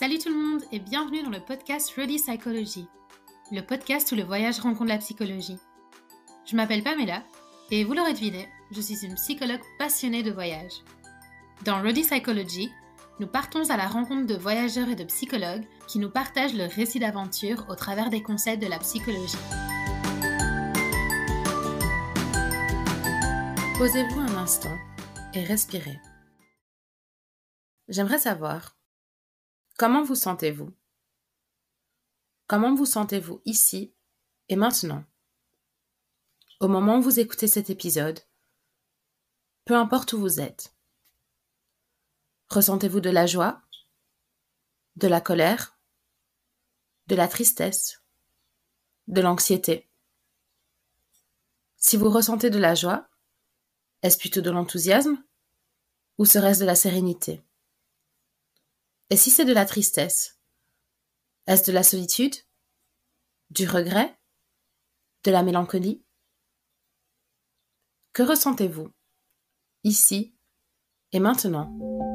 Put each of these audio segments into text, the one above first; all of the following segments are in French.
Salut tout le monde et bienvenue dans le podcast Ready Psychology, le podcast où le voyage rencontre la psychologie. Je m'appelle Pamela et vous l'aurez deviné, je suis une psychologue passionnée de voyage. Dans Ready Psychology, nous partons à la rencontre de voyageurs et de psychologues qui nous partagent leur récit d'aventure au travers des concepts de la psychologie. Posez-vous un instant et respirez. J'aimerais savoir Comment vous sentez-vous? Comment vous sentez-vous ici et maintenant? Au moment où vous écoutez cet épisode, peu importe où vous êtes, ressentez-vous de la joie, de la colère, de la tristesse, de l'anxiété? Si vous ressentez de la joie, est-ce plutôt de l'enthousiasme ou serait-ce de la sérénité? Et si c'est de la tristesse Est-ce de la solitude Du regret De la mélancolie? Que ressentez-vous Ici et maintenant?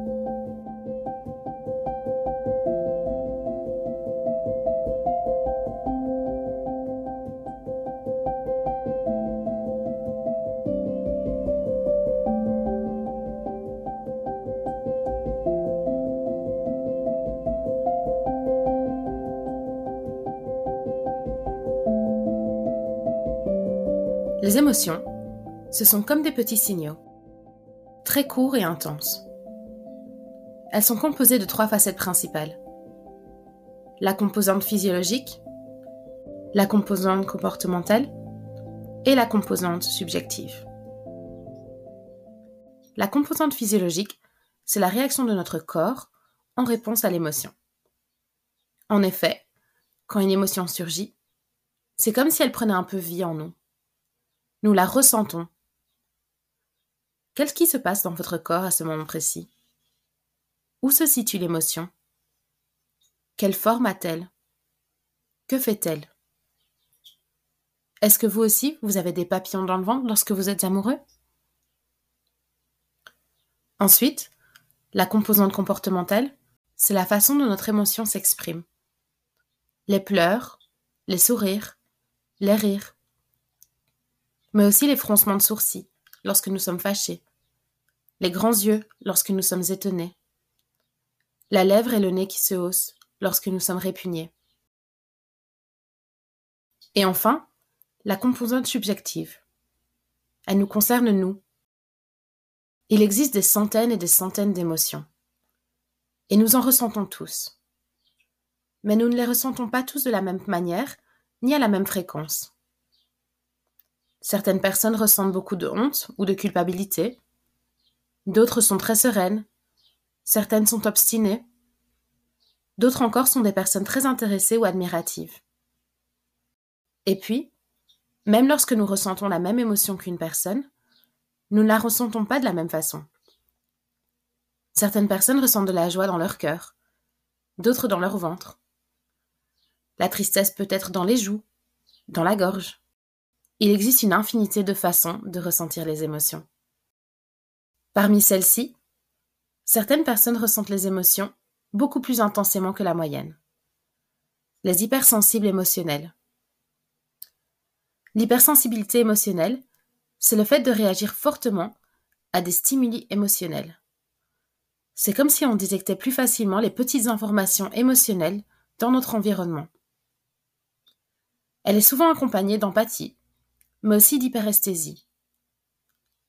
Les émotions, ce sont comme des petits signaux, très courts et intenses. Elles sont composées de trois facettes principales. La composante physiologique, la composante comportementale et la composante subjective. La composante physiologique, c'est la réaction de notre corps en réponse à l'émotion. En effet, quand une émotion surgit, c'est comme si elle prenait un peu vie en nous. Nous la ressentons. Qu'est-ce qui se passe dans votre corps à ce moment précis? Où se situe l'émotion? Quelle forme a-t-elle? Que fait-elle? Est-ce que vous aussi, vous avez des papillons dans le ventre lorsque vous êtes amoureux? Ensuite, la composante comportementale, c'est la façon dont notre émotion s'exprime. Les pleurs, les sourires, les rires, mais aussi les froncements de sourcils lorsque nous sommes fâchés, les grands yeux lorsque nous sommes étonnés, la lèvre et le nez qui se haussent lorsque nous sommes répugnés. Et enfin, la composante subjective. Elle nous concerne nous. Il existe des centaines et des centaines d'émotions. Et nous en ressentons tous. Mais nous ne les ressentons pas tous de la même manière, ni à la même fréquence. Certaines personnes ressentent beaucoup de honte ou de culpabilité. D'autres sont très sereines. Certaines sont obstinées. D'autres encore sont des personnes très intéressées ou admiratives. Et puis, même lorsque nous ressentons la même émotion qu'une personne, nous ne la ressentons pas de la même façon. Certaines personnes ressentent de la joie dans leur cœur, d'autres dans leur ventre. La tristesse peut être dans les joues, dans la gorge. Il existe une infinité de façons de ressentir les émotions. Parmi celles-ci, certaines personnes ressentent les émotions beaucoup plus intensément que la moyenne. Les hypersensibles émotionnels. L'hypersensibilité émotionnelle, c'est le fait de réagir fortement à des stimuli émotionnels. C'est comme si on détectait plus facilement les petites informations émotionnelles dans notre environnement. Elle est souvent accompagnée d'empathie, mais aussi d'hyperesthésie.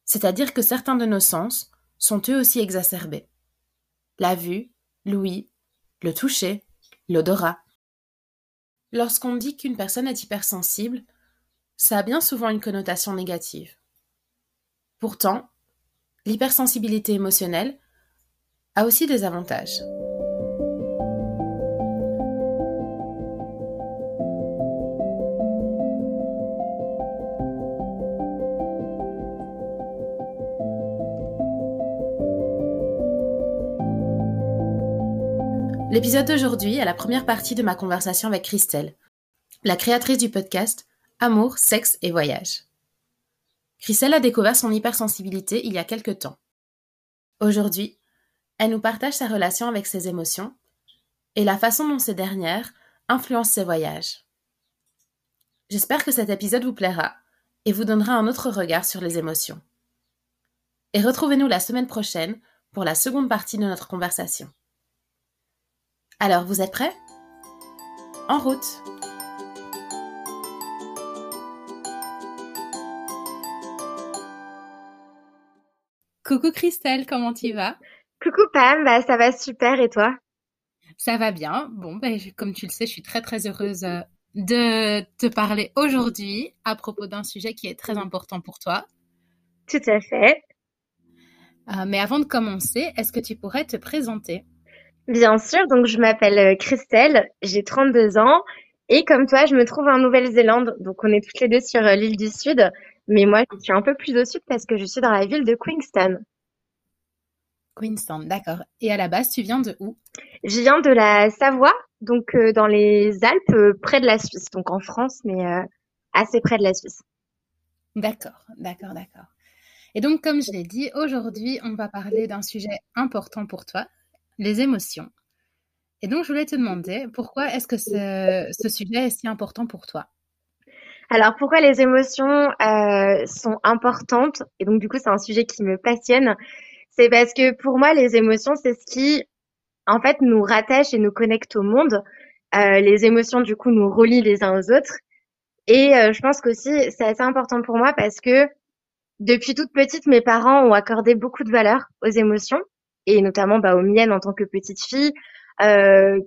C'est-à-dire que certains de nos sens sont eux aussi exacerbés. La vue, l'ouïe, le toucher, l'odorat. Lorsqu'on dit qu'une personne est hypersensible, ça a bien souvent une connotation négative. Pourtant, l'hypersensibilité émotionnelle a aussi des avantages. L'épisode d'aujourd'hui est la première partie de ma conversation avec Christelle, la créatrice du podcast Amour, sexe et voyage. Christelle a découvert son hypersensibilité il y a quelque temps. Aujourd'hui, elle nous partage sa relation avec ses émotions et la façon dont ces dernières influencent ses voyages. J'espère que cet épisode vous plaira et vous donnera un autre regard sur les émotions. Et retrouvez-nous la semaine prochaine pour la seconde partie de notre conversation. Alors, vous êtes prêts? En route Coucou Christelle, comment tu vas? Coucou Pam, bah, ça va super et toi? Ça va bien. Bon, bah, comme tu le sais, je suis très très heureuse euh, de te parler aujourd'hui à propos d'un sujet qui est très important pour toi. Tout à fait. Euh, mais avant de commencer, est-ce que tu pourrais te présenter? Bien sûr, donc je m'appelle euh, Christelle, j'ai 32 ans et comme toi, je me trouve en Nouvelle-Zélande. Donc on est toutes les deux sur euh, l'île du Sud, mais moi je suis un peu plus au sud parce que je suis dans la ville de Queenstown. Queenstown, d'accord. Et à la base, tu viens de où? Je viens de la Savoie, donc dans les Alpes, près de la Suisse, donc en France, mais assez près de la Suisse. D'accord, d'accord, d'accord. Et donc, comme je l'ai dit, aujourd'hui, on va parler d'un sujet important pour toi, les émotions. Et donc, je voulais te demander, pourquoi est-ce que ce, sujet est si important pour toi? Alors, pourquoi les émotions euh, sont importantes? Et donc, du coup, c'est un sujet qui me passionne. C'est parce que pour moi, les émotions, c'est ce qui, en fait, nous rattache et nous connecte au monde. Euh, les émotions, du coup, nous relient les uns aux autres. Et euh, je pense qu'aussi, c'est assez important pour moi parce que depuis toute petite, mes parents ont accordé beaucoup de valeur aux émotions et notamment bah, aux miennes en tant que petite fille. Euh,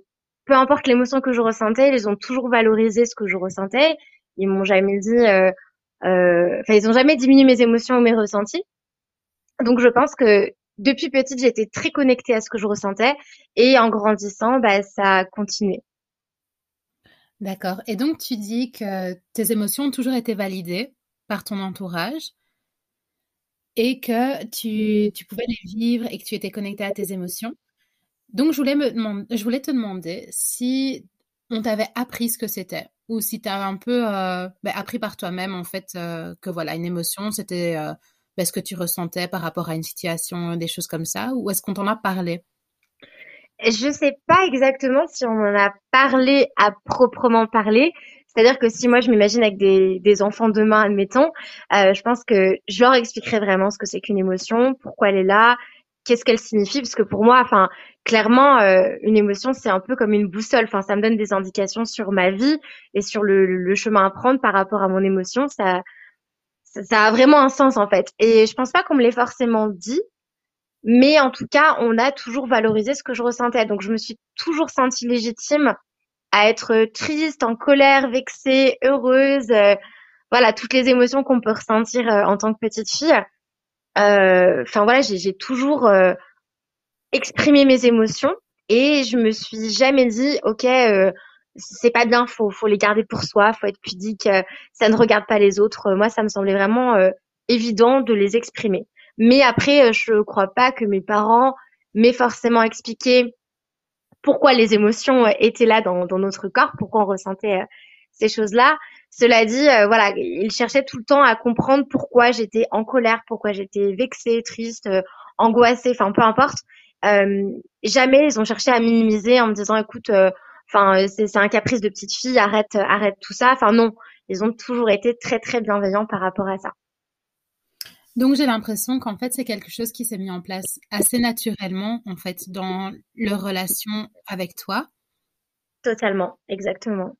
peu importe l'émotion que je ressentais, ils ont toujours valorisé ce que je ressentais. Ils m'ont jamais dit, euh, euh, enfin, ils ont jamais diminué mes émotions ou mes ressentis. Donc, je pense que depuis petite, j'étais très connectée à ce que je ressentais et en grandissant, bah, ça a continué. D'accord. Et donc, tu dis que tes émotions ont toujours été validées par ton entourage et que tu, tu, pouvais les vivre et que tu étais connecté à tes émotions. Donc, je voulais, me je voulais te demander si on t'avait appris ce que c'était ou si tu as un peu euh, ben, appris par toi-même, en fait, euh, que voilà, une émotion, c'était euh, ben, ce que tu ressentais par rapport à une situation, des choses comme ça, ou est-ce qu'on t'en a parlé? Je sais pas exactement si on en a parlé à proprement parler, c'est-à-dire que si moi je m'imagine avec des, des enfants demain, admettons, euh, je pense que je leur expliquerai vraiment ce que c'est qu'une émotion, pourquoi elle est là, qu'est-ce qu'elle signifie, parce que pour moi, enfin, clairement, euh, une émotion c'est un peu comme une boussole. Enfin, ça me donne des indications sur ma vie et sur le, le chemin à prendre par rapport à mon émotion. Ça, ça, ça a vraiment un sens en fait. Et je pense pas qu'on me l'ait forcément dit, mais en tout cas, on a toujours valorisé ce que je ressentais. Donc, je me suis toujours sentie légitime à être triste, en colère, vexée, heureuse, euh, voilà toutes les émotions qu'on peut ressentir euh, en tant que petite fille. Euh, enfin voilà, j'ai toujours exprimé mes émotions et je me suis jamais dit ok c'est pas bien, faut faut les garder pour soi, faut être pudique, ça ne regarde pas les autres. Moi ça me semblait vraiment évident de les exprimer. Mais après je crois pas que mes parents m'aient forcément expliqué pourquoi les émotions euh, étaient là dans, notre corps, pourquoi on ressentait euh, ces choses-là. Cela dit, euh, voilà, ils cherchaient tout le temps à comprendre pourquoi j'étais en colère, pourquoi j'étais vexée, triste, angoissée, enfin peu importe. jamais ils ont cherché à minimiser en me disant, écoute, enfin c'est un caprice de petite fille, arrête, arrête tout ça. Enfin non, ils ont toujours été très très bienveillants par rapport à ça. Donc j'ai l'impression qu'en fait c'est quelque chose qui s'est mis en place assez naturellement en fait dans leur relation avec toi. Totalement, exactement.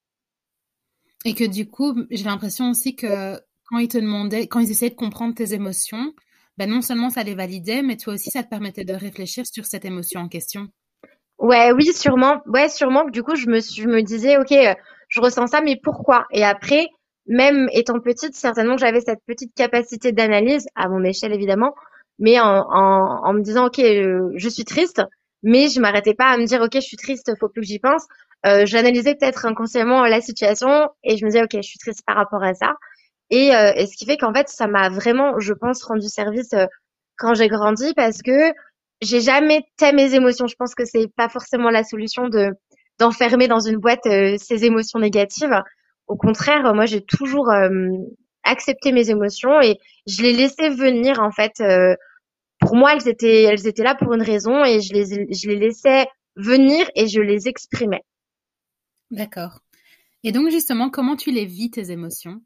Et que du coup j'ai l'impression aussi que quand ils te demandaient, quand ils essayaient de comprendre tes émotions, ben non seulement ça les validait, mais toi aussi ça te permettait de réfléchir sur cette émotion en question. Ouais, oui, sûrement. Ouais, sûrement. Du coup, je me, je me disais, ok, je ressens ça, mais pourquoi? Et après, même étant petite, certainement que j'avais cette petite capacité d'analyse, à mon échelle évidemment, mais en, en, en me disant, ok, euh, je suis triste, mais je m'arrêtais pas à me dire, ok, je suis triste, faut plus que j'y pense. Euh, J'analysais peut-être inconsciemment la situation et je me disais, ok, je suis triste par rapport à ça. Et, euh, et ce qui fait qu'en fait, ça m'a vraiment, je pense, rendu service euh, quand j'ai grandi parce que j'ai jamais tait mes émotions. Je pense que c'est pas forcément la solution de d'enfermer dans une boîte euh, ces émotions négatives. Au contraire, moi, j'ai toujours euh, accepté mes émotions et je les laissais venir en fait. Euh, pour moi, elles étaient, elles étaient là pour une raison et je les, je les laissais venir et je les exprimais. D'accord. Et donc justement, comment tu les vis tes émotions?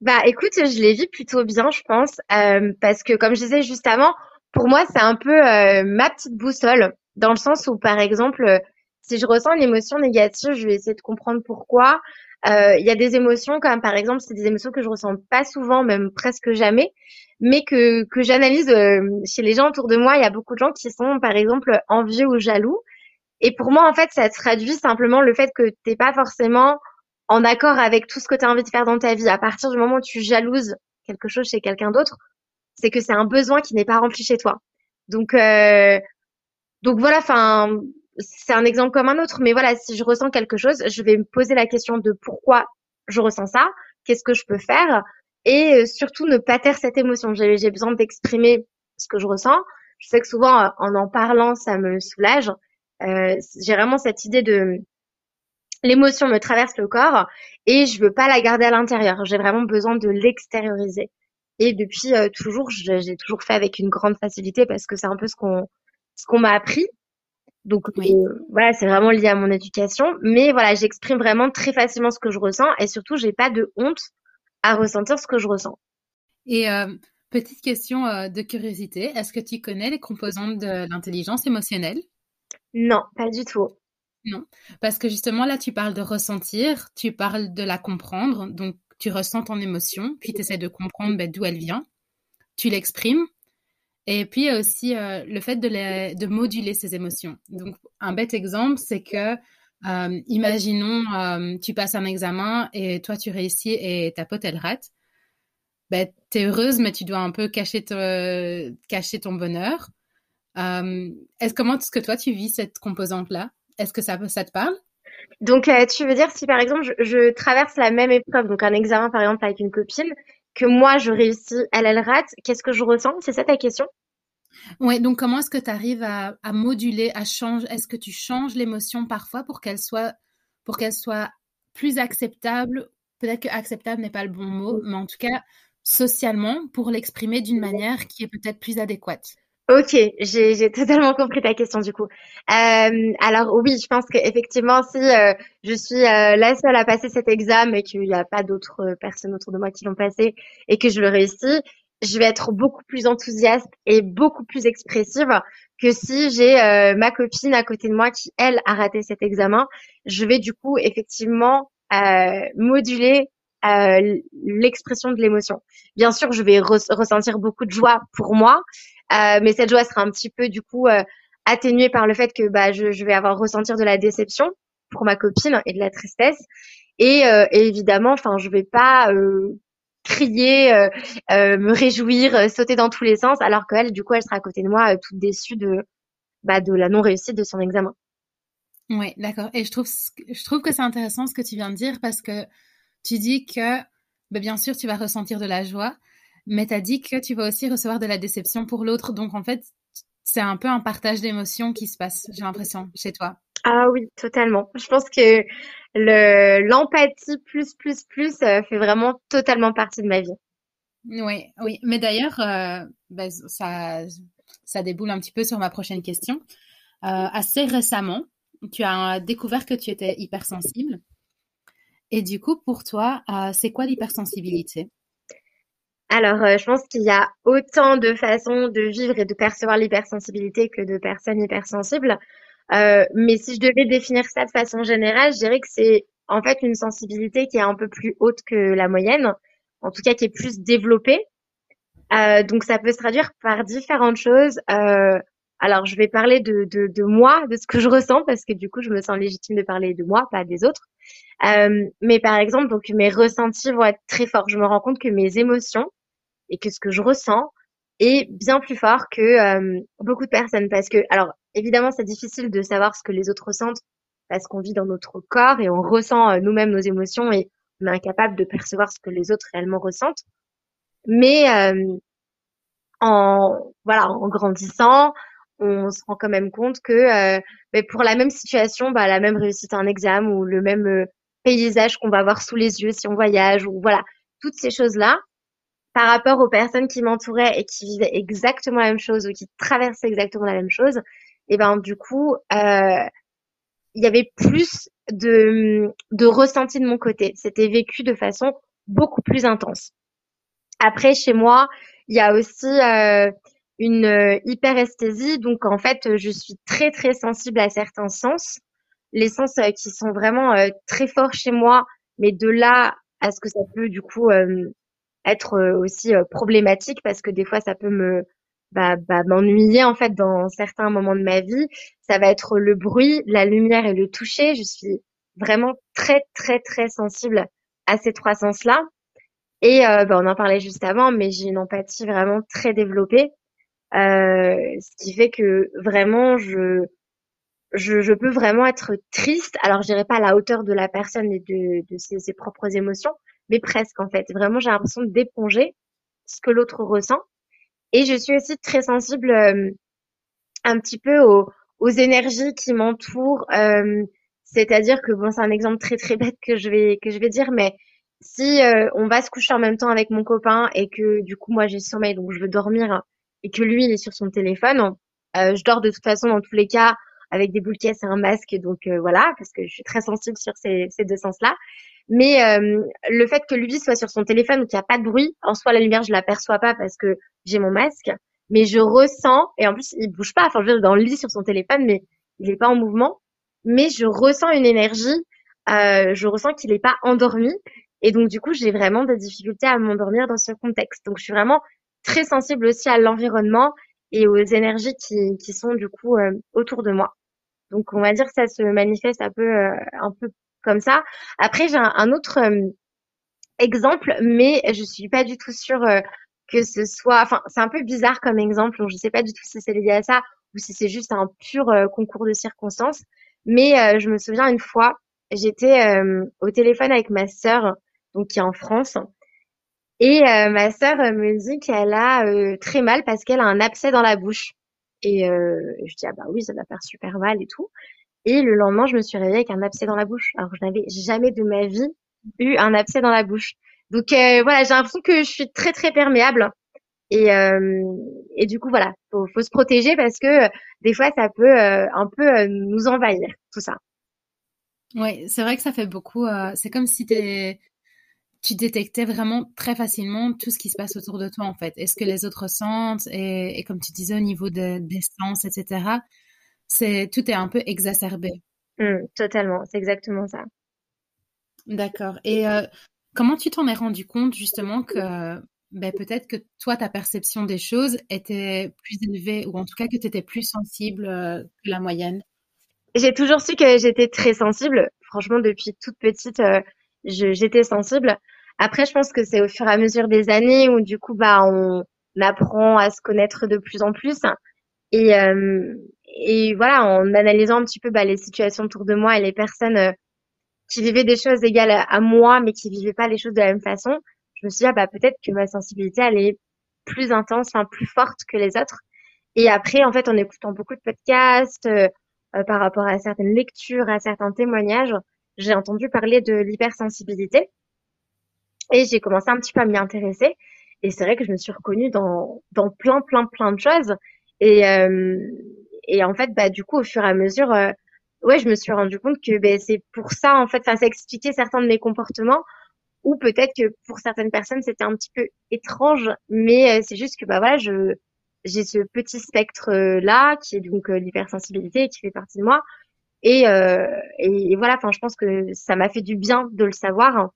Bah écoute, je les vis plutôt bien, je pense, euh, parce que comme je disais juste avant, pour moi c'est un peu euh, ma petite boussole, dans le sens où par exemple, si je ressens une émotion négative, je vais essayer de comprendre pourquoi. Euh, il y a des émotions comme par exemple, c'est des émotions que je ressens pas souvent, même presque jamais, mais que que j'analyse chez les gens autour de moi. Il y a beaucoup de gens qui sont par exemple envieux ou jaloux et pour moi, en fait, ça traduit simplement le fait que t'es pas forcément en accord avec tout ce que tu as envie de faire dans ta vie. À partir du moment où tu jalouses quelque chose chez quelqu'un d'autre, c'est que c'est un besoin qui n'est pas rempli chez toi. Donc, euh, donc voilà. Enfin, c'est un exemple comme un autre. Mais voilà, si je ressens quelque chose, je vais me poser la question de pourquoi je ressens ça, qu'est-ce que je peux faire, et euh, surtout ne pas taire cette émotion. J'ai besoin d'exprimer ce que je ressens. Je sais que souvent, en en parlant, ça me soulage. Euh, j'ai vraiment cette idée de l'émotion me traverse le corps et je veux pas la garder à l'intérieur. J'ai vraiment besoin de l'extérioriser. Et depuis euh, toujours, j'ai toujours fait avec une grande facilité parce que c'est un peu ce qu'on ce qu'on m'a appris. Donc euh, voilà, c'est vraiment lié à mon éducation. Mais voilà, j'exprime vraiment très facilement ce que je ressens et surtout, j'ai pas de honte à ressentir ce que je ressens. Et petite question de curiosité, est-ce que tu connais les composantes de l'intelligence émotionnelle? Non, pas du tout. Non, parce que justement là, tu parles de ressentir, tu parles de la comprendre, donc tu ressens ton émotion, puis tu essaies de comprendre ben, d'où elle vient, tu l'exprimes, et puis il y a aussi euh, le fait de, moduler ces émotions. Donc un bête exemple, c'est que, euh, imaginons, euh, tu passes un examen et toi tu réussis et ta pote elle rate. Ben, tu heureuse, mais tu dois un peu cacher, ton bonheur. Est-ce comment est-ce que toi tu vis cette composante-là? Est-ce que ça, te parle? Donc tu veux dire si par exemple je, traverse la même épreuve, donc un examen par exemple avec une copine, que moi je réussis, elle elle rate, qu'est-ce que je ressens? C'est ça ta question? Oui, donc comment est-ce que tu arrives à, moduler, à changer Est-ce que tu changes l'émotion parfois pour qu'elle soit pour qu'elle soit plus acceptable? Peut-être que acceptable n'est pas le bon mot, mais en tout cas socialement pour l'exprimer d'une manière qui est peut-être plus adéquate. Ok, j'ai totalement compris ta question du coup. Euh, alors oui, je pense qu'effectivement, si euh, je suis euh, la seule à passer cet examen et qu'il n'y a pas d'autres personnes autour de moi qui l'ont passé et que je le réussis, je vais être beaucoup plus enthousiaste et beaucoup plus expressive que si j'ai ma copine à côté de moi qui, elle, a raté cet examen. Je vais du coup effectivement moduler l'expression de l'émotion. Bien sûr, je vais ressentir beaucoup de joie pour moi, euh, mais cette joie sera un petit peu du coup euh, atténuée par le fait que bah, je, vais avoir ressentir de la déception pour ma copine et de la tristesse. Et, euh, évidemment, enfin, je vais pas crier, me réjouir, sauter dans tous les sens, alors qu'elle, du coup, elle sera à côté de moi, toute déçue de, bah, de la non-réussite de son examen. Oui, d'accord. Et je trouve, je trouve que c'est intéressant ce que tu viens de dire parce que tu dis que, bah, bien sûr, tu vas ressentir de la joie, mais tu as dit que tu vas aussi recevoir de la déception pour l'autre. Donc, en fait, c'est un peu un partage d'émotions qui se passe, j'ai l'impression, chez toi. Ah oui, totalement. Je pense que le l'empathie plus plus plus euh, fait vraiment totalement partie de ma vie. Oui, oui. Mais d'ailleurs, euh, ben, ça ça déboule un petit peu sur ma prochaine question. Euh, assez récemment, tu as découvert que tu étais hypersensible. Et du coup, pour toi, c'est quoi l'hypersensibilité? Alors, euh, je pense qu'il y a autant de façons de vivre et de percevoir l'hypersensibilité que de personnes hypersensibles. Euh, mais si je devais définir ça de façon générale, je dirais que c'est en fait une sensibilité qui est un peu plus haute que la moyenne, en tout cas qui est plus développée. Euh, donc ça peut se traduire par différentes choses. alors je vais parler de, de, de, moi, de ce que je ressens, parce que du coup je me sens légitime de parler de moi, pas des autres. mais par exemple, donc mes ressentis vont être très forts. Je me rends compte que mes émotions, et que ce que je ressens est bien plus fort que euh, beaucoup de personnes. Parce que, alors, évidemment, c'est difficile de savoir ce que les autres ressentent parce qu'on vit dans notre corps et on ressent euh, nous-mêmes nos émotions et on est incapable de percevoir ce que les autres réellement ressentent. Mais euh, en voilà, en grandissant, on se rend quand même compte que ben, pour la même situation, bah, la même réussite à un examen ou le même paysage qu'on va avoir sous les yeux si on voyage ou voilà, toutes ces choses-là, par rapport aux personnes qui m'entouraient et qui vivaient exactement la même chose ou qui traversaient exactement la même chose, et ben du coup, euh, il y avait plus de, de ressenti de mon côté. C'était vécu de façon beaucoup plus intense. Après, chez moi, il y a aussi euh, une euh, hyperesthésie. Donc, en fait, je suis très, très sensible à certains sens. Les sens qui sont vraiment très forts chez moi, mais de là à ce que ça peut, du coup, être aussi problématique parce que des fois, ça peut me bah, bah, m'ennuyer en fait dans certains moments de ma vie. Ça va être le bruit, la lumière et le toucher. Je suis vraiment très très très sensible à ces trois sens-là. Et euh, bah, on en parlait juste avant, mais j'ai une empathie vraiment très développée, euh, ce qui fait que vraiment je, je, je peux vraiment être triste. Alors je pas à la hauteur de la personne et de, de ses, ses propres émotions, mais presque en fait. Vraiment j'ai l'impression d'éponger ce que l'autre ressent et je suis aussi très sensible euh, un petit peu aux, aux énergies qui m'entourent. Euh, c'est-à-dire que bon, c'est un exemple très très bête que je vais que je vais dire, mais si euh, on va se coucher en même temps avec mon copain et que du coup moi j'ai sommeil donc je veux dormir et que lui il est sur son téléphone, je dors de toute façon dans tous les cas avec des boules et un masque donc voilà parce que je suis très sensible sur ces, ces deux sens-là. Mais euh, le fait que lui soit sur son téléphone ou qu'il n'y a pas de bruit, en soi la lumière je l'aperçois pas parce que j'ai mon masque, mais je ressens et en plus il bouge pas. Enfin je veux dire dans le lit sur son téléphone, mais il est pas en mouvement. Mais je ressens une énergie. Euh, je ressens qu'il n'est pas endormi et donc du coup j'ai vraiment des difficultés à m'endormir dans ce contexte. Donc je suis vraiment très sensible aussi à l'environnement et aux énergies qui, qui sont du coup euh, autour de moi. Donc on va dire que ça se manifeste un peu euh, un peu comme ça. Après, j'ai un, autre euh, exemple, mais je suis pas du tout sûre euh, que ce soit. Enfin, c'est un peu bizarre comme exemple. Donc, je sais pas du tout si c'est lié à ça ou si c'est juste un pur euh, concours de circonstances. Mais je me souviens une fois, j'étais au téléphone avec ma sœur, donc qui est en France. Et ma sœur me dit qu'elle a très mal parce qu'elle a un abcès dans la bouche. Et je dis ah bah oui ça va faire super mal et tout. Et le lendemain, je me suis réveillée avec un abcès dans la bouche. Alors, je n'avais jamais de ma vie eu un abcès dans la bouche. Donc euh, voilà, j'ai l'impression que je suis très très perméable. Et, euh, et du coup, voilà, faut, faut se protéger parce que euh, des fois, ça peut un peu nous envahir, tout ça. Oui, c'est vrai que ça fait beaucoup. c'est comme si tu détectais vraiment très facilement tout ce qui se passe autour de toi, en fait. Est-ce que les autres sentent et, et, comme tu disais, au niveau de, des sens, etc c'est tout est un peu exacerbé. Mmh, totalement, c'est exactement ça. D'accord. Et euh, comment tu t'en es rendu compte justement que ben, peut-être que toi, ta perception des choses était plus élevée ou en tout cas que tu étais plus sensible euh, que la moyenne? J'ai toujours su que j'étais très sensible. Franchement, depuis toute petite, euh, j'étais sensible. Après, je pense que c'est au fur et à mesure des années où du coup, bah, on apprend à se connaître de plus en plus. Et, et voilà, en analysant un petit peu bah, les situations autour de moi et les personnes euh, qui vivaient des choses égales à, moi, mais qui vivaient pas les choses de la même façon, je me suis dit, ah, bah, peut-être que ma sensibilité, elle est plus intense, enfin, plus forte que les autres. Et après, en fait, en écoutant beaucoup de podcasts, euh, euh, par rapport à certaines lectures, à certains témoignages, j'ai entendu parler de l'hypersensibilité. Et j'ai commencé un petit peu à m'y intéresser. Et c'est vrai que je me suis reconnue dans, dans plein, plein, plein de choses. Et, euh, et en fait, bah, du coup, au fur et à mesure, euh, ouais, je me suis rendu compte que ben, c'est pour ça, en fait, ça expliquait certains de mes comportements, ou peut-être que pour certaines personnes, c'était un petit peu étrange, mais euh, c'est juste que, bah voilà, je j'ai ce petit spectre là qui est donc l'hypersensibilité qui fait partie de moi. Et, euh, et, voilà enfin je pense que ça m'a fait du bien de le savoir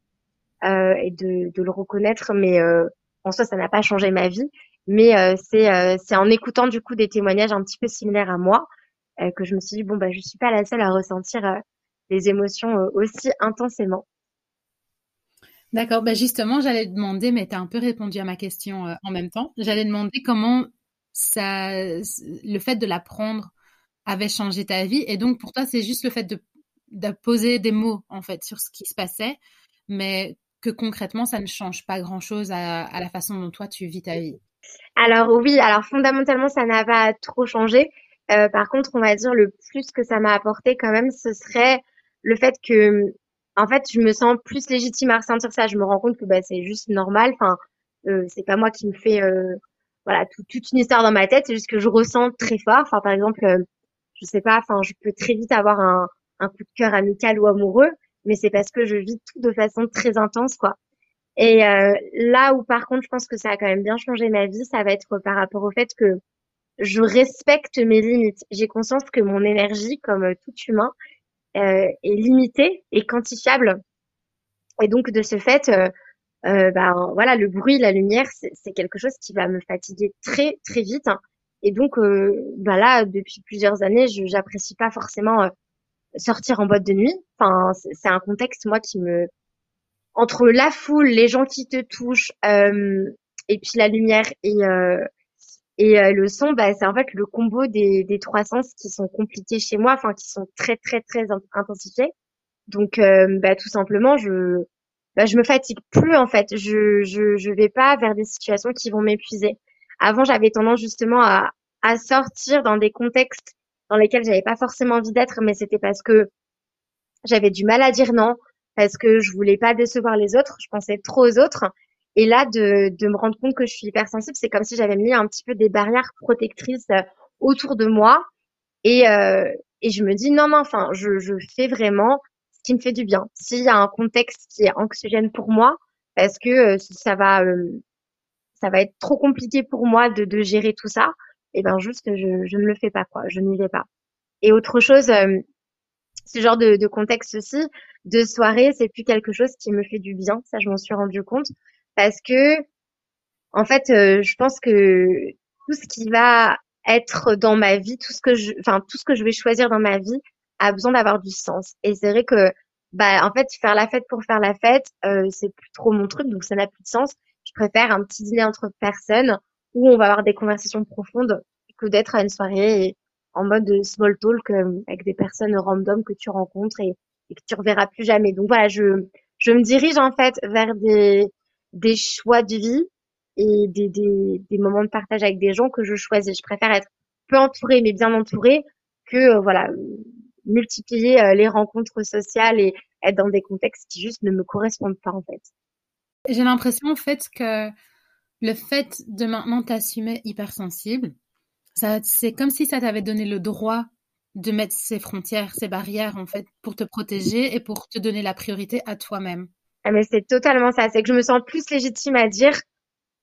euh, et de, de le reconnaître. Mais euh, en soi ça n'a pas changé ma vie mais euh, c'est euh, c'est en écoutant du coup des témoignages un petit peu similaires à moi euh, que je me suis dit bon bah je suis pas la seule à ressentir les émotions aussi intensément. D'accord, bah justement, j'allais demander, mais tu as un peu répondu à ma question en même temps. J'allais demander comment ça, le fait de l'apprendre avait changé ta vie. Et donc, pour toi, c'est juste le fait de, poser des mots, en fait, sur ce qui se passait, mais que concrètement, ça ne change pas grand-chose à la façon dont toi, tu vis ta vie. Alors oui, alors fondamentalement, ça n'a pas trop changé. Euh, par contre, on va dire le plus que ça m'a apporté quand même, ce serait le fait que, en fait, je me sens plus légitime à ressentir ça. Je me rends compte que bah, c'est juste normal. Enfin, euh, c'est pas moi qui me fais, euh, voilà, toute une histoire dans ma tête. C'est juste que je ressens très fort. Enfin, par exemple, je sais pas, enfin, je peux très vite avoir un, un coup de cœur amical ou amoureux, mais c'est parce que je vis tout de façon très intense, quoi. Et euh, là où par contre, je pense que ça a quand même bien changé ma vie, ça va être par rapport au fait que je respecte mes limites. J'ai conscience que mon énergie, comme tout humain, euh, est limitée et quantifiable. Et donc de ce fait, euh, euh, ben voilà, le bruit, la lumière, c'est quelque chose qui va me fatiguer très très vite. Et donc, euh, ben là, depuis plusieurs années, je j'apprécie pas forcément euh, sortir en boîte de nuit. Enfin, c'est un contexte moi qui me entre la foule, les gens qui te touchent, euh, et puis la lumière et euh, et euh, le son, bah, c'est en fait le combo des, des trois sens qui sont compliqués chez moi, enfin qui sont très très très intensifiés. Donc, bah, tout simplement, je bah, je me fatigue plus en fait. Je je je vais pas vers des situations qui vont m'épuiser. Avant, j'avais tendance justement à à sortir dans des contextes dans lesquels j'avais pas forcément envie d'être, mais c'était parce que j'avais du mal à dire non, parce que je voulais pas décevoir les autres, je pensais trop aux autres. Et là, de, me rendre compte que je suis hypersensible, c'est comme si j'avais mis un petit peu des barrières protectrices euh, autour de moi. Et, euh, et je me dis, non, non, enfin, je, fais vraiment ce qui me fait du bien. S'il y a un contexte qui est anxiogène pour moi, parce que euh, ça va, ça va être trop compliqué pour moi de, gérer tout ça, et ben juste, je, je ne le fais pas, quoi. Je n'y vais pas. Et autre chose, ce genre de, contexte aussi, de soirée, c'est plus quelque chose qui me fait du bien. Ça, je m'en suis rendu compte parce que, en fait, euh, je pense que tout ce qui va être dans ma vie, tout ce que je, enfin, tout ce que je vais choisir dans ma vie a besoin d'avoir du sens. Et c'est vrai que, bah, en fait, faire la fête pour faire la fête, euh, c'est plus trop mon truc, donc ça n'a plus de sens. Je préfère un petit dîner entre personnes où on va avoir des conversations profondes que d'être à une soirée en mode small talk euh, avec des personnes random que tu rencontres et, que tu reverras plus jamais. Donc voilà, je, me dirige en fait vers des, choix de vie et des, des, moments de partage avec des gens que je choisis. Je préfère être peu entourée mais bien entourée que euh, voilà multiplier euh, les rencontres sociales et être dans des contextes qui juste ne me correspondent pas en fait. J'ai l'impression en fait que le fait de maintenant t'assumer hypersensible, c'est comme si ça t'avait donné le droit de mettre ces frontières, ces barrières en fait pour te protéger et pour te donner la priorité à toi-même. Ah mais c'est totalement ça, c'est que je me sens plus légitime à dire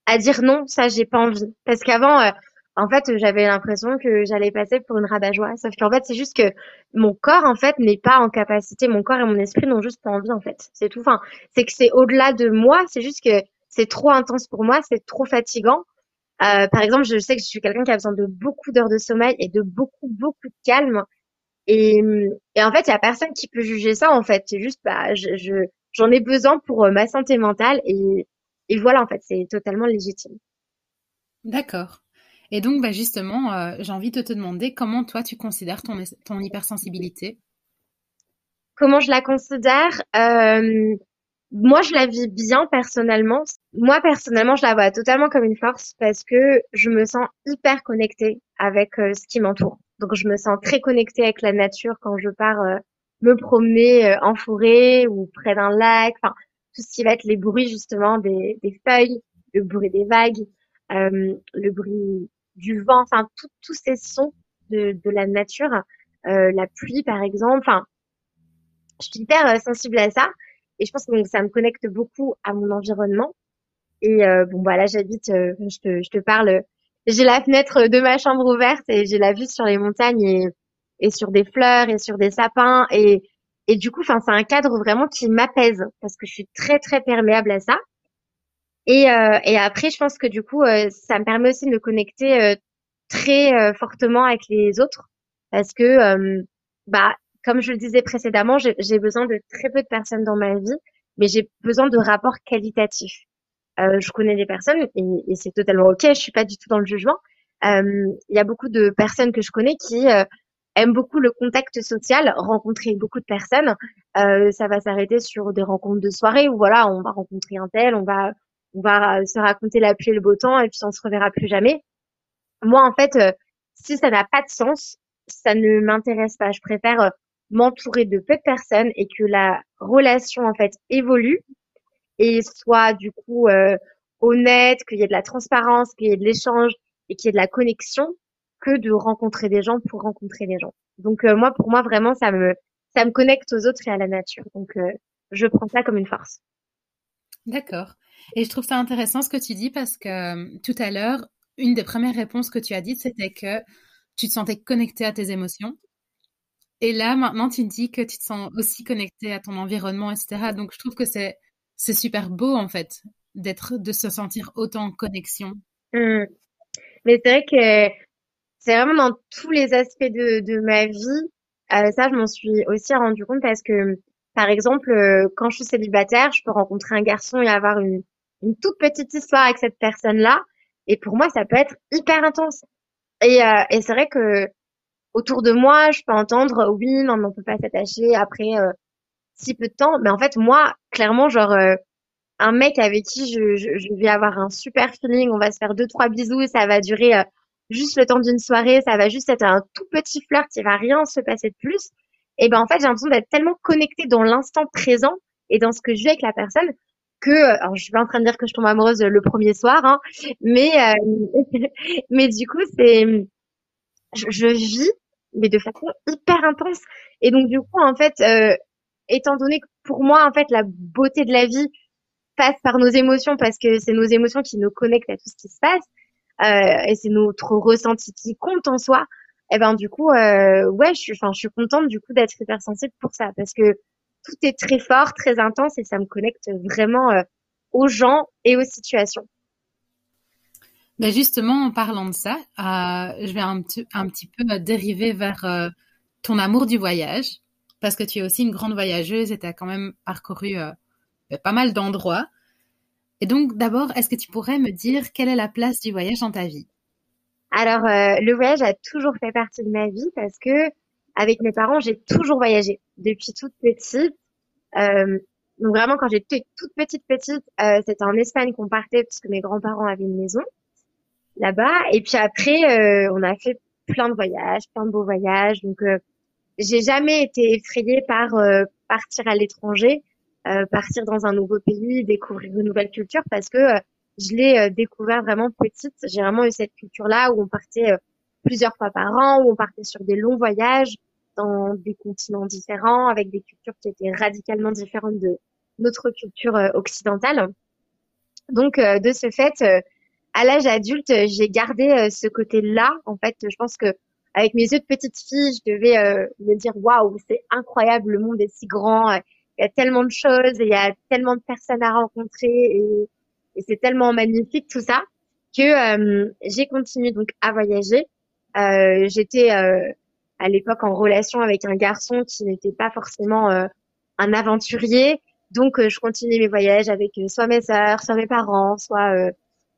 à dire non, ça j'ai pas envie. Parce qu'avant euh, en fait, j'avais l'impression que j'allais passer pour une rabat-joie, sauf qu'en fait, c'est juste que mon corps en fait n'est pas en capacité, mon corps et mon esprit n'ont juste pas envie en fait. C'est tout. Enfin, c'est que c'est au-delà de moi, c'est juste que c'est trop intense pour moi, c'est trop fatigant. Euh, par exemple, je sais que je suis quelqu'un qui a besoin de beaucoup d'heures de sommeil et de beaucoup beaucoup de calme. Et, et en fait, il y a personne qui peut juger ça. En fait, c'est juste, bah, je, je j'en ai besoin pour euh, ma santé mentale et, et voilà, en fait, c'est totalement légitime. D'accord. Et donc, bah justement, euh, j'ai envie de te demander comment toi tu considères ton, ton hypersensibilité? Comment je la considère? Euh, Moi, je la vis bien personnellement. Moi, personnellement, je la vois totalement comme une force parce que je me sens hyper connectée avec euh, ce qui m'entoure. Donc, je me sens très connectée avec la nature quand je pars euh, me promener euh, en forêt ou près d'un lac. Enfin, tout ce qui va être les bruits justement des, feuilles, le bruit des vagues, le bruit du vent, enfin tous ces sons de, la nature, la pluie par exemple. Enfin, je suis hyper sensible à ça et je pense que ça me connecte beaucoup à mon environnement. Et euh, bon, voilà, j'habite, euh, je, te, je te parle, j'ai la fenêtre de ma chambre ouverte et j'ai la vue sur les montagnes et, et sur des fleurs et sur des sapins et et du coup, c'est un cadre vraiment qui m'apaise parce que je suis très très perméable à ça. Et, euh, et après, je pense que du coup, euh, ça me permet aussi de me connecter très fortement avec les autres parce que, bah, comme je le disais précédemment, j'ai besoin de très peu de personnes dans ma vie, mais j'ai besoin de rapports qualitatifs. je connais des personnes et, et c'est totalement ok. Je suis pas du tout dans le jugement. Il y a beaucoup de personnes que je connais qui aiment beaucoup le contact social, rencontrer beaucoup de personnes. Euh, ça va s'arrêter sur des rencontres de soirée où voilà, on va rencontrer un tel, on va on va se raconter la pluie et le beau temps et puis on se reverra plus jamais. Moi, en fait, euh, si ça n'a pas de sens, ça ne m'intéresse pas. Je préfère euh, m'entourer de peu de personnes et que la relation en fait évolue et soit du coup euh, honnête, qu'il y ait de la transparence, qu'il y ait de l'échange et qu'il y ait de la connexion que de rencontrer des gens pour rencontrer des gens. Donc moi, pour moi, vraiment, ça me ça me connecte aux autres et à la nature. Donc je prends ça comme une force. D'accord. Et je trouve ça intéressant ce que tu dis parce que tout à l'heure, une des premières réponses que tu as dites, c'était que tu te sentais connecté à tes émotions. Et là, maintenant, tu dis que tu te sens aussi connecté à ton environnement, etc. Donc, je trouve que c'est, c'est super beau, en fait, d'être, de se sentir autant en connexion. Mmh. Mais c'est vrai que c'est vraiment dans tous les aspects de, de ma vie. Euh, ça, je m'en suis aussi rendu compte parce que, par exemple, euh, quand je suis célibataire, je peux rencontrer un garçon et avoir une, une toute petite histoire avec cette personne-là. Et pour moi, ça peut être hyper intense. Et, euh, et c'est vrai que autour de moi, je peux entendre oui, non, mais on peut pas s'attacher après euh, si peu de temps. Mais en fait, moi, clairement, genre euh, un mec avec qui je, je, je, vais avoir un super feeling, on va se faire deux trois bisous, ça va durer euh, juste le temps d'une soirée, ça va juste être un tout petit flirt, il va rien se passer de plus. Et ben en fait, j'ai l'impression d'être tellement connectée dans l'instant présent et dans ce que je vis avec la personne que, alors je suis pas en train de dire que je tombe amoureuse le premier soir, hein, mais mais du coup c'est, je, je vis mais de façon hyper intense. Et donc du coup, en fait, euh, étant donné que pour moi, en fait, la beauté de la vie passe par nos émotions parce que c'est nos émotions qui nous connectent à tout ce qui se passe euh, et c'est notre ressenti qui compte en soi. Et eh ben du coup, euh, ouais, je suis, enfin, je suis contente du coup d'être hyper sensible pour ça parce que tout est très fort, très intense et ça me connecte vraiment euh, aux gens et aux situations. Ben justement, en parlant de ça, euh, je vais un, petit, un petit peu dériver vers euh, ton amour du voyage, parce que tu es aussi une grande voyageuse et tu as quand même parcouru euh, ben, pas mal d'endroits. Et donc, d'abord, est-ce que tu pourrais me dire quelle est la place du voyage dans ta vie? Alors, euh, le voyage a toujours fait partie de ma vie parce que, avec mes parents, j'ai toujours voyagé depuis toute petite. Euh, donc vraiment, quand j'étais toute petite petite, c'était en Espagne qu'on partait parce que mes grands-parents avaient une maison là-bas. Et puis après, euh, on a fait plein de voyages, plein de beaux voyages. Donc, euh, j'ai jamais été effrayée par euh, partir à l'étranger, partir dans un nouveau pays, découvrir une nouvelle culture, parce que je l'ai découvert vraiment petite. J'ai vraiment eu cette culture-là où on partait plusieurs fois par an, où on partait sur des longs voyages dans des continents différents, avec des cultures qui étaient radicalement différentes de notre culture occidentale. Donc, de ce fait, à l'âge adulte, euh, j'ai gardé euh, ce côté-là. En fait, je pense que avec mes yeux de petite fille, je devais euh, me dire waouh, c'est incroyable, le monde est si grand, il y a tellement de choses, il y a tellement de personnes à rencontrer et, et c'est tellement magnifique tout ça que j'ai continué donc à voyager. Euh, J'étais à l'époque en relation avec un garçon qui n'était pas forcément un aventurier, donc je continuais mes voyages avec soit mes sœurs, soit mes parents, soit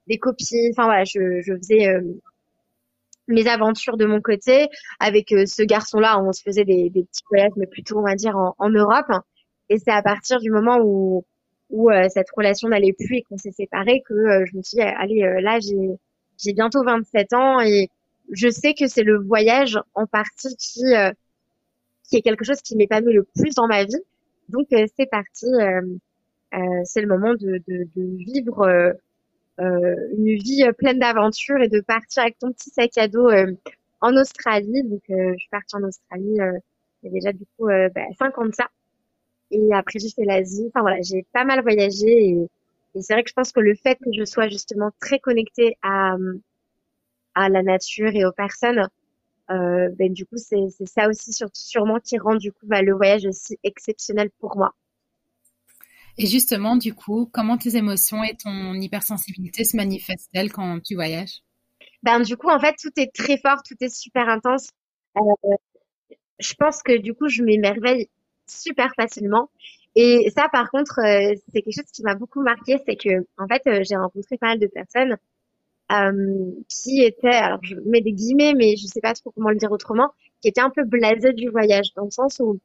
des copines. Enfin voilà, je, je faisais euh, mes aventures de mon côté. Avec euh, ce garçon-là, on se faisait des, des, petits voyages, mais plutôt on va dire en, en Europe. Et c'est à partir du moment où où euh, cette relation n'allait plus et qu'on s'est séparés que je me suis dit allez là j'ai j'ai bientôt 27 ans et je sais que c'est le voyage en partie qui qui est quelque chose qui m'épanouit le plus dans ma vie. Donc c'est parti, c'est le moment de, de, de vivre euh, une vie euh, pleine d'aventures et de partir avec ton petit sac à dos euh, en Australie. Donc, je suis partie en Australie il y a déjà du coup bah, 5 ans de ça. Et après, j'ai fait l'Asie. Enfin voilà, j'ai pas mal voyagé et, et c'est vrai que je pense que le fait que je sois justement très connectée à, à la nature et aux personnes, euh, ben du coup c'est ça aussi sûrement qui rend du coup bah, le voyage aussi exceptionnel pour moi. Et justement, du coup, comment tes émotions et ton hypersensibilité se manifestent-elles quand tu voyages? Ben du coup, en fait, tout est très fort, tout est super intense. Euh, je pense que du coup, je m'émerveille super facilement. Et ça, par contre, euh, c'est quelque chose qui m'a beaucoup marqué, c'est que en fait, euh, j'ai rencontré pas mal de personnes euh, qui étaient, alors je mets des guillemets, mais je sais pas trop comment le dire autrement, qui étaient un peu blasées du voyage, dans le sens où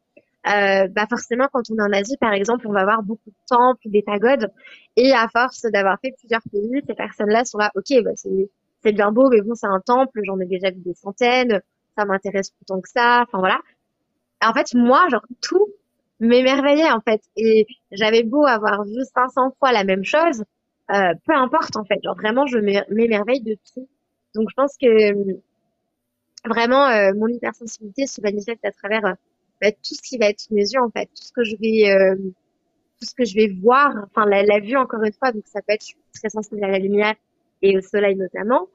euh, bah forcément quand on est en Asie par exemple on va voir beaucoup de temples des pagodes. Et à force d'avoir fait plusieurs pays ces personnes-là sont là ok bah c'est c'est bien beau mais bon c'est un temple j'en ai déjà vu des centaines ça m'intéresse autant que ça enfin voilà en fait moi genre tout m'émerveillait en fait. Et j'avais beau avoir vu 500 fois la même chose euh, peu importe en fait. Genre vraiment je m'émerveille de tout. Donc je pense que vraiment, euh, mon hypersensibilité se manifeste à travers euh, bah, tout ce qui va être mes yeux, en fait, tout ce que je vais, euh, tout ce que je vais voir, enfin la, vue encore une fois, donc ça peut être très sensible à la lumière et au soleil notamment.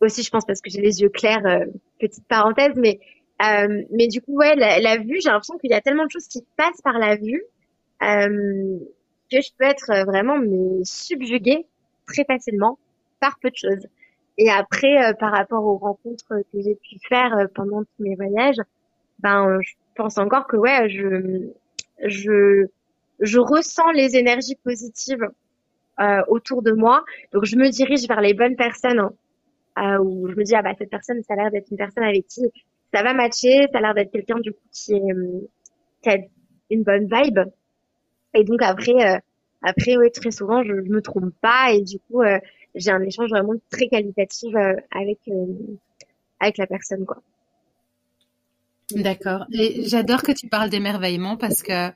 Aussi, je pense parce que j'ai les yeux clairs, petite parenthèse, mais mais du coup, ouais, la, vue, j'ai l'impression qu'il y a tellement de choses qui passent par la vue que je peux être vraiment mais subjuguée très facilement par peu de choses. Et après, euh, par rapport aux rencontres que j'ai pu faire euh, pendant tous mes voyages, ben, euh, je pense encore que ouais, je, je, je ressens les énergies positives euh, autour de moi. Donc, je me dirige vers les bonnes personnes. Hein, où je me dis ah bah cette personne, ça a l'air d'être une personne avec qui ça va matcher, ça a l'air d'être quelqu'un du coup qui, est, qui a une bonne vibe. Et donc après, après ouais, très souvent je, je me trompe pas et du coup j'ai un échange vraiment très qualitatif euh, avec euh, avec la personne quoi. D'accord. Et j'adore que tu parles d'émerveillement parce que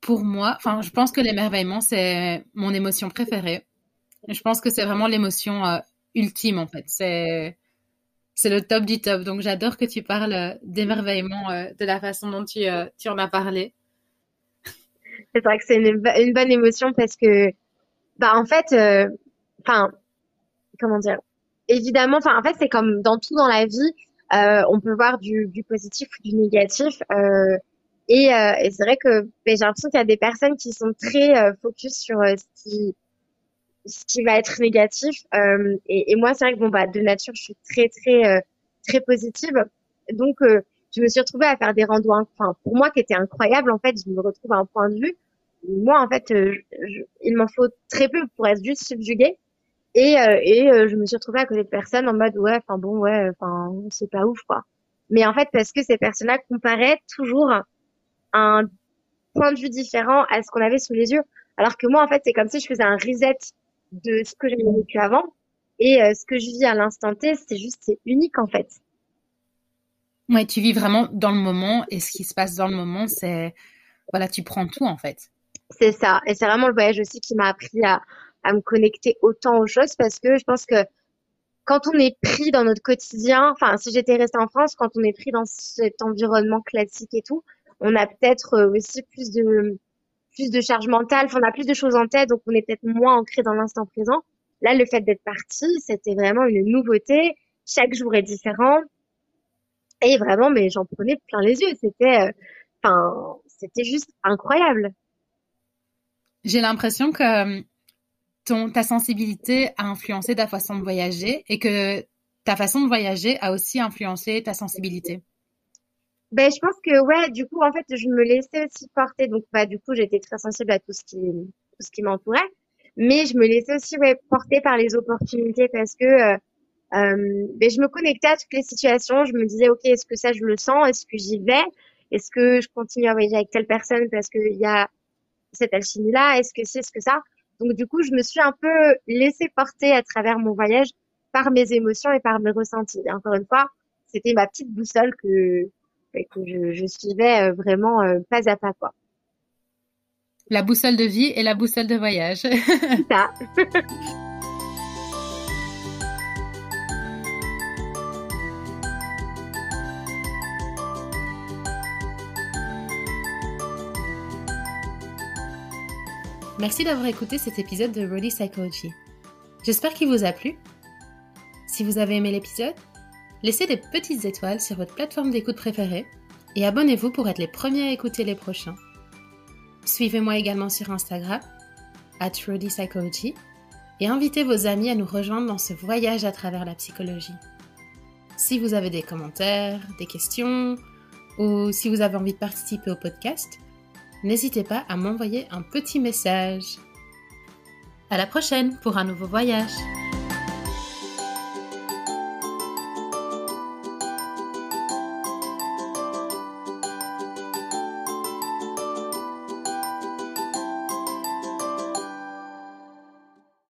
pour moi, enfin, je pense que l'émerveillement c'est mon émotion préférée. Je pense que c'est vraiment l'émotion euh, ultime en fait. C'est c'est le top du top. Donc j'adore que tu parles d'émerveillement de la façon dont tu, tu en as parlé. C'est vrai que c'est une, une, bonne émotion parce que bah en fait enfin, comment dire, évidemment, enfin, en fait, c'est comme dans tout dans la vie, euh, on peut voir du, du positif ou du négatif. Euh, et, euh, et c'est vrai que ben, j'ai l'impression qu'il y a des personnes qui sont très euh, focus sur euh, ce qui ce qui va être négatif. Euh, et, et, moi, c'est vrai que bon bah de nature, je suis très très très positive. Donc, je me suis retrouvée à faire des randos, enfin pour moi qui étaient incroyables. En fait, je me retrouve à un point de vue. Moi, en fait, il m'en faut très peu pour être juste subjuguée. Et, euh, et euh, je me suis retrouvée à côté de personnes en mode ouais, enfin bon, ouais, enfin c'est pas ouf quoi. Mais en fait, parce que ces personnes-là comparaient toujours un point de vue différent à ce qu'on avait sous les yeux. Alors que moi, en fait, c'est comme si je faisais un reset de ce que j'avais vécu avant. Et euh, ce que je vis à l'instant T, c'est juste, c'est unique en fait. Ouais, tu vis vraiment dans le moment et ce qui se passe dans le moment, c'est voilà, tu prends tout en fait. C'est ça. Et c'est vraiment le voyage aussi qui m'a appris à, à me connecter autant aux choses parce que je pense que quand on est pris dans notre quotidien, enfin, si j'étais restée en France, quand on est pris dans cet environnement classique et tout, on a peut-être euh, aussi plus de, plus de charge mentale, enfin, on a plus de choses en tête, donc on est peut-être moins ancré dans l'instant présent. Là, le fait d'être parti, c'était vraiment une nouveauté. Chaque jour est différent. Et vraiment, mais j'en prenais plein les yeux. C'était, euh, enfin, c'était juste incroyable. J'ai l'impression que ton, ta sensibilité a influencé ta façon de voyager et que ta façon de voyager a aussi influencé ta sensibilité. Ben, je pense que ouais, du coup, en fait, je me laissais aussi porter. Donc, bah, du coup, j'étais très sensible à tout ce qui, tout qui m'entourait. Mais je me laissais aussi ouais, porter par les opportunités parce que euh, euh, ben, je me connectais à toutes les situations. Je me disais, OK, est-ce que ça, je le sens? Est-ce que j'y vais? Est-ce que je continue à voyager avec telle personne parce qu'il y a cette alchimie-là? Est-ce que c'est, est-ce que ça? Donc du coup, je me suis un peu laissée porter à travers mon voyage par mes émotions et par mes ressentis. Et encore une fois, c'était ma petite boussole que, que je, je suivais euh, vraiment euh, pas à pas quoi. La boussole de vie et la boussole de voyage. C'est ça. Merci d'avoir écouté cet épisode de Rody Psychology. J'espère qu'il vous a plu. Si vous avez aimé l'épisode, laissez des petites étoiles sur votre plateforme d'écoute préférée et abonnez-vous pour être les premiers à écouter les prochains. Suivez-moi également sur Instagram, at Psychology, et invitez vos amis à nous rejoindre dans ce voyage à travers la psychologie. Si vous avez des commentaires, des questions, ou si vous avez envie de participer au podcast, n'hésitez pas à m'envoyer un petit message. À la prochaine pour un nouveau voyage.